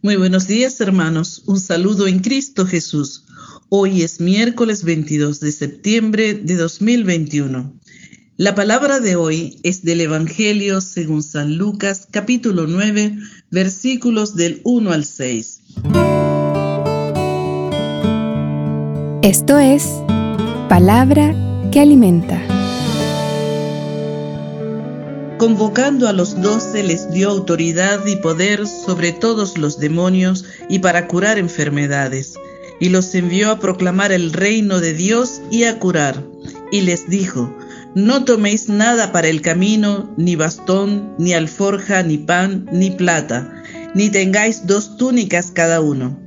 Muy buenos días hermanos, un saludo en Cristo Jesús. Hoy es miércoles 22 de septiembre de 2021. La palabra de hoy es del Evangelio según San Lucas capítulo 9 versículos del 1 al 6. Esto es palabra que alimenta. Convocando a los doce les dio autoridad y poder sobre todos los demonios y para curar enfermedades, y los envió a proclamar el reino de Dios y a curar. Y les dijo, no toméis nada para el camino, ni bastón, ni alforja, ni pan, ni plata, ni tengáis dos túnicas cada uno.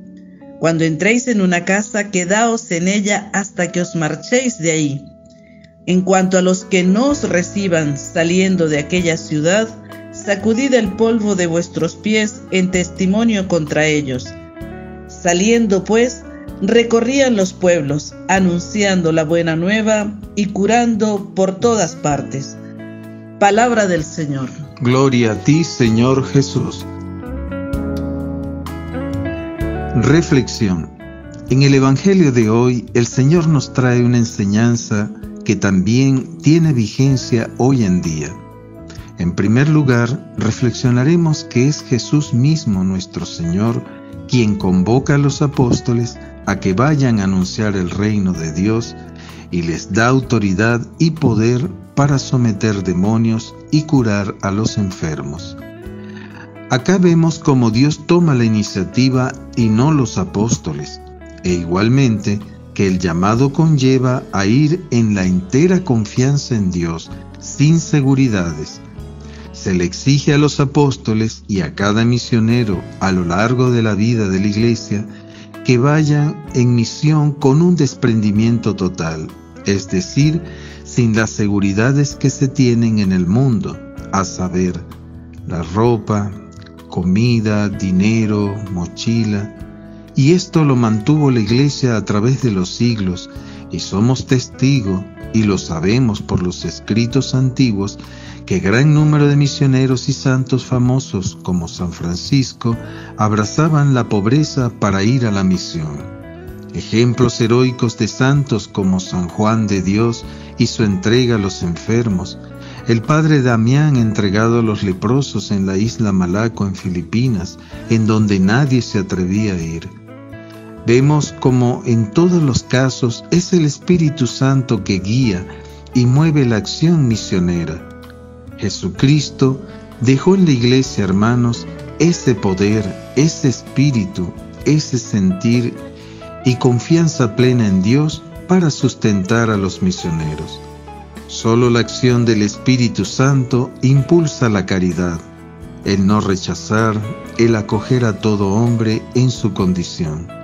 Cuando entréis en una casa, quedaos en ella hasta que os marchéis de ahí. En cuanto a los que no os reciban saliendo de aquella ciudad, sacudid el polvo de vuestros pies en testimonio contra ellos. Saliendo pues, recorrían los pueblos, anunciando la buena nueva y curando por todas partes. Palabra del Señor. Gloria a ti, Señor Jesús. Reflexión. En el Evangelio de hoy, el Señor nos trae una enseñanza que también tiene vigencia hoy en día. En primer lugar, reflexionaremos que es Jesús mismo nuestro Señor quien convoca a los apóstoles a que vayan a anunciar el reino de Dios y les da autoridad y poder para someter demonios y curar a los enfermos. Acá vemos cómo Dios toma la iniciativa y no los apóstoles, e igualmente que el llamado conlleva a ir en la entera confianza en Dios, sin seguridades. Se le exige a los apóstoles y a cada misionero a lo largo de la vida de la iglesia que vayan en misión con un desprendimiento total, es decir, sin las seguridades que se tienen en el mundo, a saber, la ropa, comida, dinero, mochila, y esto lo mantuvo la Iglesia a través de los siglos, y somos testigos, y lo sabemos por los escritos antiguos, que gran número de misioneros y santos famosos como San Francisco abrazaban la pobreza para ir a la misión. Ejemplos heroicos de santos como San Juan de Dios y su entrega a los enfermos, el padre Damián entregado a los leprosos en la isla Malaco en Filipinas, en donde nadie se atrevía a ir. Vemos como en todos los casos es el Espíritu Santo que guía y mueve la acción misionera. Jesucristo dejó en la iglesia, hermanos, ese poder, ese espíritu, ese sentir y confianza plena en Dios para sustentar a los misioneros. Solo la acción del Espíritu Santo impulsa la caridad, el no rechazar, el acoger a todo hombre en su condición.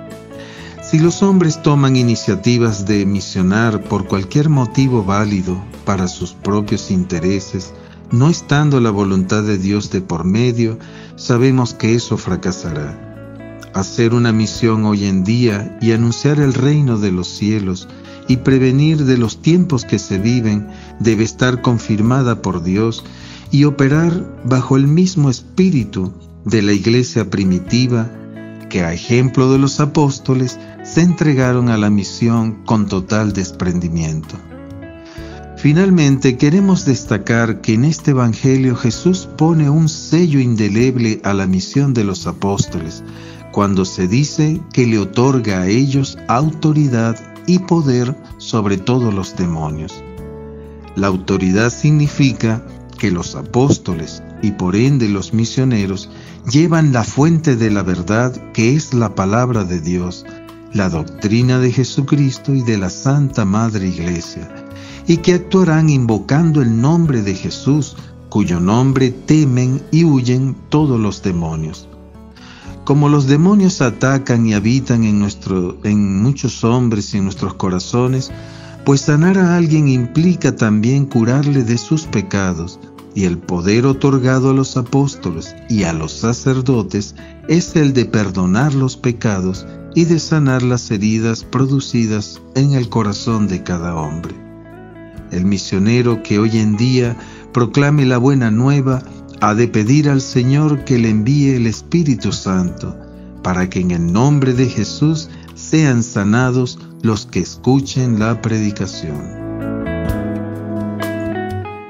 Si los hombres toman iniciativas de misionar por cualquier motivo válido para sus propios intereses, no estando la voluntad de Dios de por medio, sabemos que eso fracasará. Hacer una misión hoy en día y anunciar el reino de los cielos y prevenir de los tiempos que se viven debe estar confirmada por Dios y operar bajo el mismo espíritu de la iglesia primitiva que a ejemplo de los apóstoles se entregaron a la misión con total desprendimiento. Finalmente, queremos destacar que en este Evangelio Jesús pone un sello indeleble a la misión de los apóstoles, cuando se dice que le otorga a ellos autoridad y poder sobre todos los demonios. La autoridad significa que los apóstoles y por ende los misioneros llevan la fuente de la verdad que es la palabra de Dios, la doctrina de Jesucristo y de la Santa Madre Iglesia, y que actuarán invocando el nombre de Jesús, cuyo nombre temen y huyen todos los demonios. Como los demonios atacan y habitan en, en muchos hombres y en nuestros corazones, pues sanar a alguien implica también curarle de sus pecados, y el poder otorgado a los apóstoles y a los sacerdotes es el de perdonar los pecados y de sanar las heridas producidas en el corazón de cada hombre. El misionero que hoy en día proclame la buena nueva ha de pedir al Señor que le envíe el Espíritu Santo, para que en el nombre de Jesús sean sanados los que escuchen la predicación.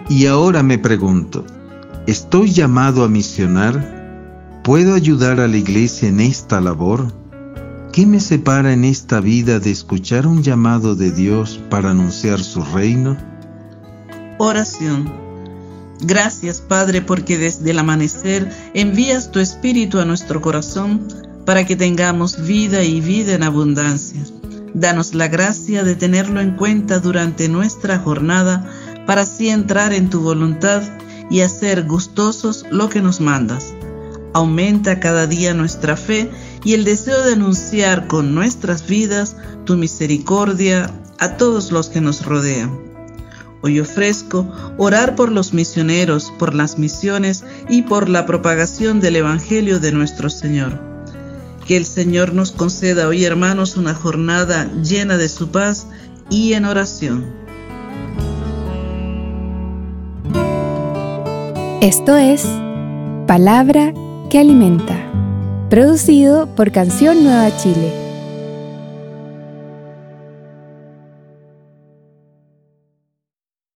Y ahora me pregunto, ¿estoy llamado a misionar? ¿Puedo ayudar a la iglesia en esta labor? ¿Qué me separa en esta vida de escuchar un llamado de Dios para anunciar su reino? Oración. Gracias Padre porque desde el amanecer envías tu Espíritu a nuestro corazón para que tengamos vida y vida en abundancia. Danos la gracia de tenerlo en cuenta durante nuestra jornada para así entrar en tu voluntad y hacer gustosos lo que nos mandas. Aumenta cada día nuestra fe y el deseo de anunciar con nuestras vidas tu misericordia a todos los que nos rodean. Hoy ofrezco orar por los misioneros, por las misiones y por la propagación del Evangelio de nuestro Señor. Que el Señor nos conceda hoy, hermanos, una jornada llena de su paz y en oración. Esto es Palabra que Alimenta, producido por Canción Nueva Chile